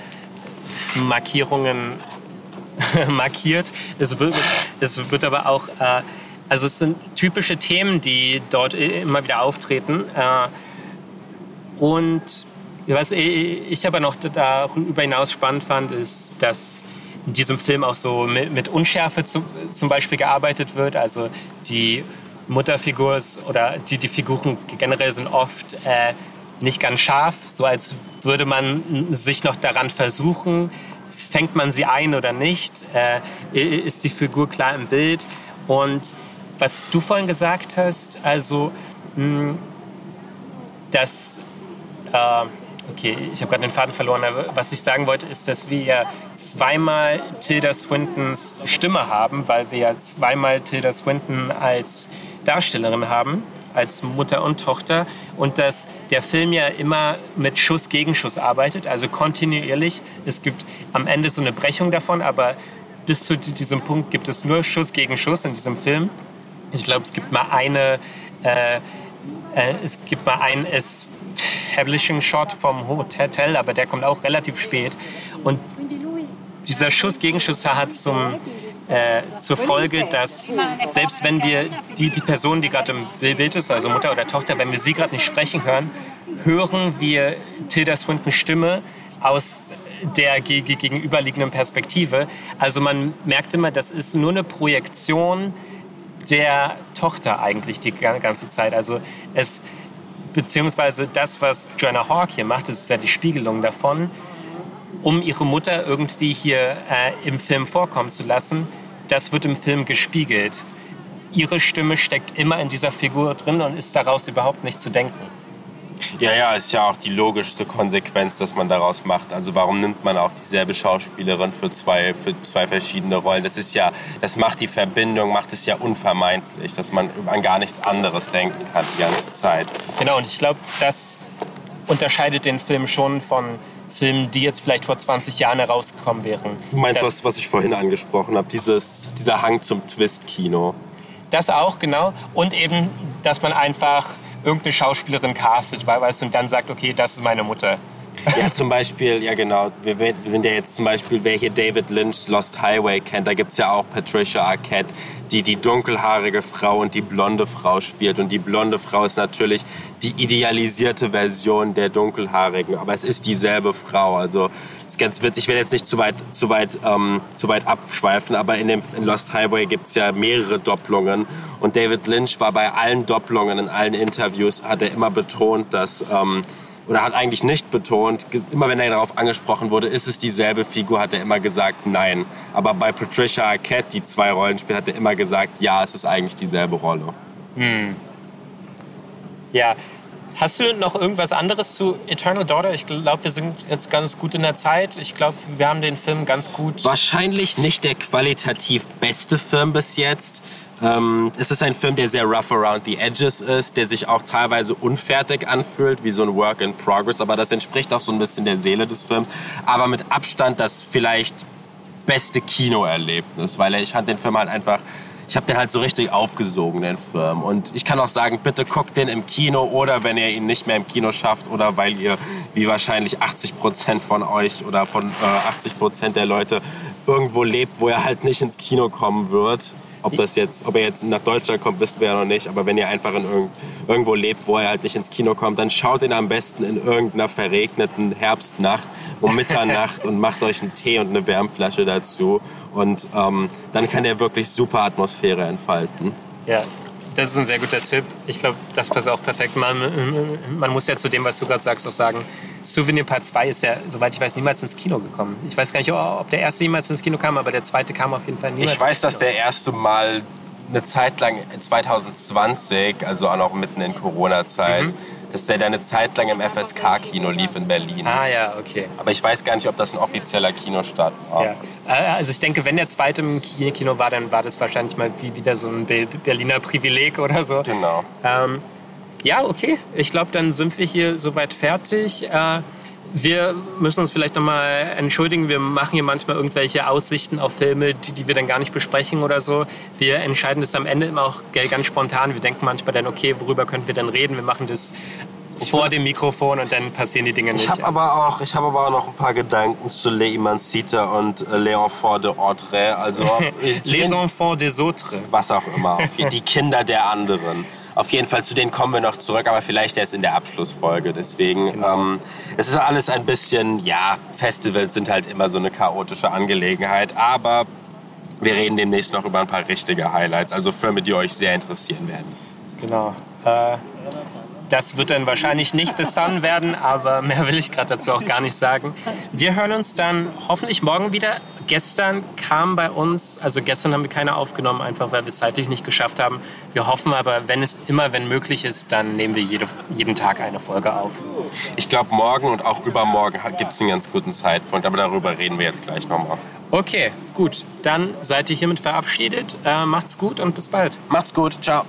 Markierungen markiert. Es wird, es wird aber auch, äh, also es sind typische Themen, die dort immer wieder auftreten. Äh, und was ich aber noch darüber hinaus spannend fand, ist, dass in diesem Film auch so mit, Unschärfe zum, Beispiel gearbeitet wird. Also die Mutterfigur ist, oder die, die Figuren generell sind oft äh, nicht ganz scharf, so als würde man sich noch daran versuchen, fängt man sie ein oder nicht, äh, ist die Figur klar im Bild. Und was du vorhin gesagt hast, also mh, dass äh, okay, ich habe gerade den Faden verloren, aber was ich sagen wollte, ist, dass wir ja zweimal Tilda Swintons Stimme haben, weil wir ja zweimal Tilda Swinton als Darstellerin haben, als Mutter und Tochter und dass der Film ja immer mit Schuss gegen Schuss arbeitet, also kontinuierlich. Es gibt am Ende so eine Brechung davon, aber bis zu diesem Punkt gibt es nur Schuss gegen Schuss in diesem Film. Ich glaube, es gibt mal eine, äh, äh, es gibt mal einen Establishing Shot vom Hotel, aber der kommt auch relativ spät. Und dieser Schuss gegen hat zum, äh, zur Folge, dass selbst wenn wir die, die Person, die gerade im Bild ist, also Mutter oder Tochter, wenn wir sie gerade nicht sprechen hören, hören wir Tilda Swintons Stimme aus der ge- ge- gegenüberliegenden Perspektive. Also man merkt immer, das ist nur eine Projektion der Tochter eigentlich die ga- ganze Zeit. Also es beziehungsweise das, was Joanna Hawke hier macht, das ist ja die Spiegelung davon, um ihre Mutter irgendwie hier äh, im Film vorkommen zu lassen. Das wird im Film gespiegelt. Ihre Stimme steckt immer in dieser Figur drin und ist daraus überhaupt nicht zu denken. Ja, ja, ist ja auch die logischste Konsequenz, dass man daraus macht. Also warum nimmt man auch dieselbe Schauspielerin für zwei, für zwei verschiedene Rollen? Das ist ja, das macht die Verbindung, macht es ja unvermeidlich, dass man an gar nichts anderes denken kann die ganze Zeit. Genau, und ich glaube, das unterscheidet den Film schon von Filmen, die jetzt vielleicht vor 20 Jahren herausgekommen wären. Du meinst, das, was, was ich vorhin angesprochen habe, dieses, dieser Hang zum Twist-Kino. Das auch, genau. Und eben, dass man einfach irgendeine Schauspielerin castet, weil, weißt du, und dann sagt, okay, das ist meine Mutter. Ja, zum Beispiel, ja genau, wir, wir sind ja jetzt zum Beispiel, wer hier David Lynch's Lost Highway kennt, da gibt's ja auch Patricia Arquette, die die dunkelhaarige Frau und die blonde Frau spielt. Und die blonde Frau ist natürlich die idealisierte Version der dunkelhaarigen, aber es ist dieselbe Frau. Also es ist ganz witzig, ich will jetzt nicht zu weit, zu weit, ähm, zu weit abschweifen, aber in dem in Lost Highway gibt's ja mehrere Doppelungen. Und David Lynch war bei allen Doppelungen, in allen Interviews, hat er immer betont, dass... Ähm, oder hat eigentlich nicht betont, immer wenn er darauf angesprochen wurde, ist es dieselbe Figur, hat er immer gesagt, nein. Aber bei Patricia Arquette, die zwei Rollen spielt, hat er immer gesagt, ja, es ist eigentlich dieselbe Rolle. Ja. Hast du noch irgendwas anderes zu Eternal Daughter? Ich glaube, wir sind jetzt ganz gut in der Zeit. Ich glaube, wir haben den Film ganz gut. Wahrscheinlich nicht der qualitativ beste Film bis jetzt. Ähm, es ist ein Film, der sehr rough around the edges ist, der sich auch teilweise unfertig anfühlt, wie so ein Work in Progress. Aber das entspricht auch so ein bisschen der Seele des Films. Aber mit Abstand das vielleicht beste Kinoerlebnis, weil ich fand den Film halt einfach, ich habe den halt so richtig aufgesogen, den Film. Und ich kann auch sagen, bitte guckt den im Kino oder wenn ihr ihn nicht mehr im Kino schafft oder weil ihr, wie wahrscheinlich 80 Prozent von euch oder von äh, 80 Prozent der Leute irgendwo lebt, wo er halt nicht ins Kino kommen wird. Ob das jetzt, ob er jetzt nach Deutschland kommt, wissen wir ja noch nicht. Aber wenn ihr einfach in irgend, irgendwo lebt, wo er halt nicht ins Kino kommt, dann schaut ihn am besten in irgendeiner verregneten Herbstnacht um Mitternacht und macht euch einen Tee und eine Wärmflasche dazu. Und ähm, dann kann er wirklich super Atmosphäre entfalten. Ja. Das ist ein sehr guter Tipp. Ich glaube, das passt auch perfekt. Man, man muss ja zu dem, was du gerade sagst, auch sagen, Souvenir Part 2 ist ja, soweit ich weiß, niemals ins Kino gekommen. Ich weiß gar nicht, ob der erste jemals ins Kino kam, aber der zweite kam auf jeden Fall niemals Ich weiß, dass der erste Mal eine Zeit lang 2020, also auch noch mitten in Corona-Zeit, Mhm. Dass der eine Zeit lang im FSK-Kino lief in Berlin. Ah ja, okay. Aber ich weiß gar nicht, ob das ein offizieller Kinostart war. Ja. Äh, Also ich denke, wenn der zweite im Ki- Kino war, dann war das wahrscheinlich mal wie wieder so ein Be- Berliner Privileg oder so. Genau. Ähm, ja, okay. Ich glaube, dann sind wir hier soweit fertig. Äh, wir müssen uns vielleicht nochmal entschuldigen. Wir machen hier manchmal irgendwelche Aussichten auf Filme, die, die wir dann gar nicht besprechen oder so. Wir entscheiden das am Ende immer auch ganz spontan. Wir denken manchmal dann, okay, worüber können wir dann reden? Wir machen das vor dem Mikrofon und dann passieren die Dinge nicht. Ich habe aber auch, ich habe aber auch noch ein paar Gedanken zu Les Imancita und äh, Les Enfants de Ordre, also Les Enfants des Autres. was auch immer, die Kinder der anderen. Auf jeden Fall zu denen kommen wir noch zurück, aber vielleicht erst in der Abschlussfolge. Deswegen, Genau. ähm, es ist alles ein bisschen, ja, Festivals sind halt immer so eine chaotische Angelegenheit, aber wir reden demnächst noch über ein paar richtige Highlights, also Filme, die euch sehr interessieren werden. Genau. Äh, das wird dann wahrscheinlich nicht The Sun werden, aber mehr will ich gerade dazu auch gar nicht sagen. Wir hören uns dann hoffentlich morgen wieder. Gestern kam bei uns, also gestern haben wir keine aufgenommen, einfach weil wir es zeitlich nicht geschafft haben. Wir hoffen aber, wenn es immer, wenn möglich ist, dann nehmen wir jede, jeden Tag eine Folge auf. Ich glaube, morgen und auch übermorgen gibt es einen ganz guten Zeitpunkt, aber darüber reden wir jetzt gleich nochmal. Okay, gut. Dann seid ihr hiermit verabschiedet. Äh, macht's gut und bis bald. Macht's gut, ciao.